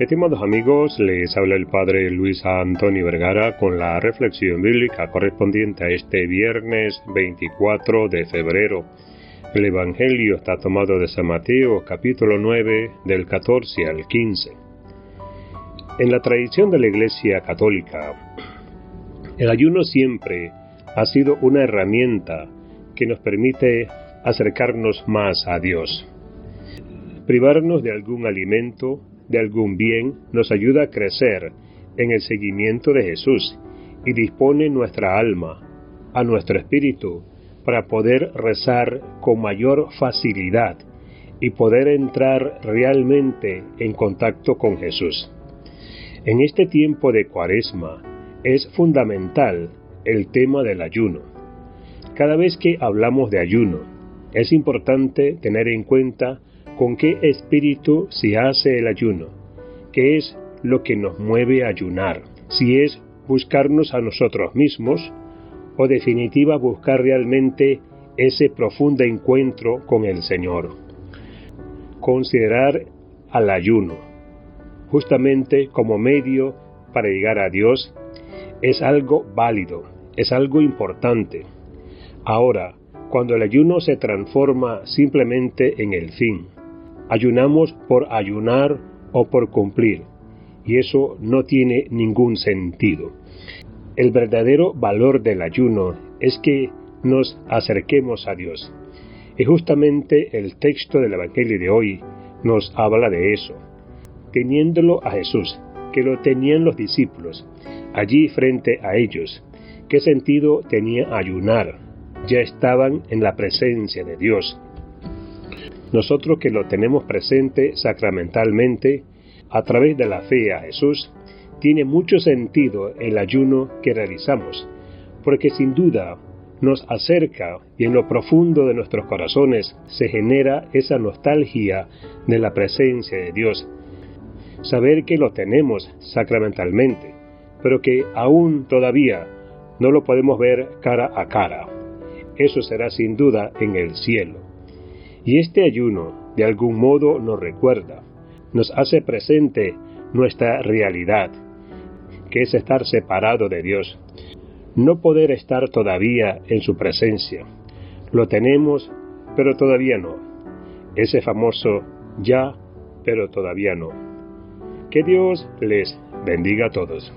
Estimados amigos, les habla el Padre Luis Antonio Vergara con la reflexión bíblica correspondiente a este viernes 24 de febrero. El Evangelio está tomado de San Mateo capítulo 9 del 14 al 15. En la tradición de la Iglesia Católica, el ayuno siempre ha sido una herramienta que nos permite acercarnos más a Dios. Privarnos de algún alimento de algún bien nos ayuda a crecer en el seguimiento de Jesús y dispone nuestra alma, a nuestro espíritu, para poder rezar con mayor facilidad y poder entrar realmente en contacto con Jesús. En este tiempo de cuaresma es fundamental el tema del ayuno. Cada vez que hablamos de ayuno, es importante tener en cuenta con qué espíritu se hace el ayuno, qué es lo que nos mueve a ayunar, si es buscarnos a nosotros mismos o definitiva buscar realmente ese profundo encuentro con el Señor. Considerar al ayuno justamente como medio para llegar a Dios es algo válido, es algo importante. Ahora, cuando el ayuno se transforma simplemente en el fin, ayunamos por ayunar o por cumplir, y eso no tiene ningún sentido. El verdadero valor del ayuno es que nos acerquemos a Dios. Y justamente el texto del Evangelio de hoy nos habla de eso. Teniéndolo a Jesús, que lo tenían los discípulos, allí frente a ellos, ¿qué sentido tenía ayunar? Ya estaban en la presencia de Dios nosotros que lo tenemos presente sacramentalmente a través de la fe a Jesús, tiene mucho sentido el ayuno que realizamos, porque sin duda nos acerca y en lo profundo de nuestros corazones se genera esa nostalgia de la presencia de Dios. Saber que lo tenemos sacramentalmente, pero que aún todavía no lo podemos ver cara a cara. Eso será sin duda en el cielo. Y este ayuno de algún modo nos recuerda, nos hace presente nuestra realidad, que es estar separado de Dios, no poder estar todavía en su presencia. Lo tenemos, pero todavía no. Ese famoso ya, pero todavía no. Que Dios les bendiga a todos.